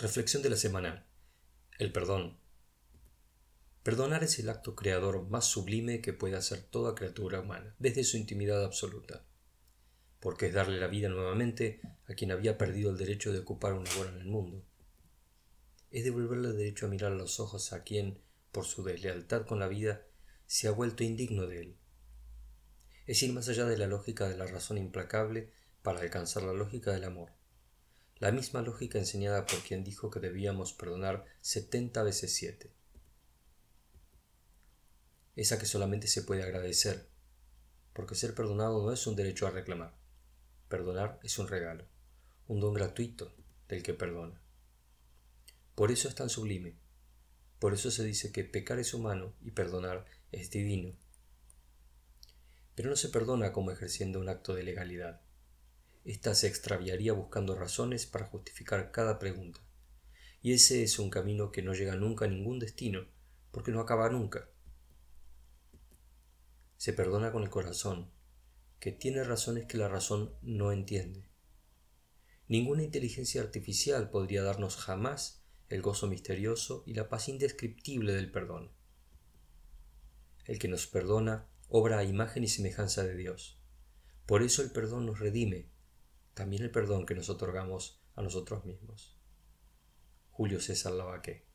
Reflexión de la semana. El perdón. Perdonar es el acto creador más sublime que puede hacer toda criatura humana, desde su intimidad absoluta, porque es darle la vida nuevamente a quien había perdido el derecho de ocupar una hora en el mundo. Es devolverle el derecho a mirar a los ojos a quien, por su deslealtad con la vida, se ha vuelto indigno de él. Es ir más allá de la lógica de la razón implacable para alcanzar la lógica del amor la misma lógica enseñada por quien dijo que debíamos perdonar setenta veces siete. Esa que solamente se puede agradecer, porque ser perdonado no es un derecho a reclamar. Perdonar es un regalo, un don gratuito del que perdona. Por eso es tan sublime. Por eso se dice que pecar es humano y perdonar es divino. Pero no se perdona como ejerciendo un acto de legalidad ésta se extraviaría buscando razones para justificar cada pregunta. Y ese es un camino que no llega nunca a ningún destino, porque no acaba nunca. Se perdona con el corazón, que tiene razones que la razón no entiende. Ninguna inteligencia artificial podría darnos jamás el gozo misterioso y la paz indescriptible del perdón. El que nos perdona obra a imagen y semejanza de Dios. Por eso el perdón nos redime, también el perdón que nos otorgamos a nosotros mismos. Julio César Lavaque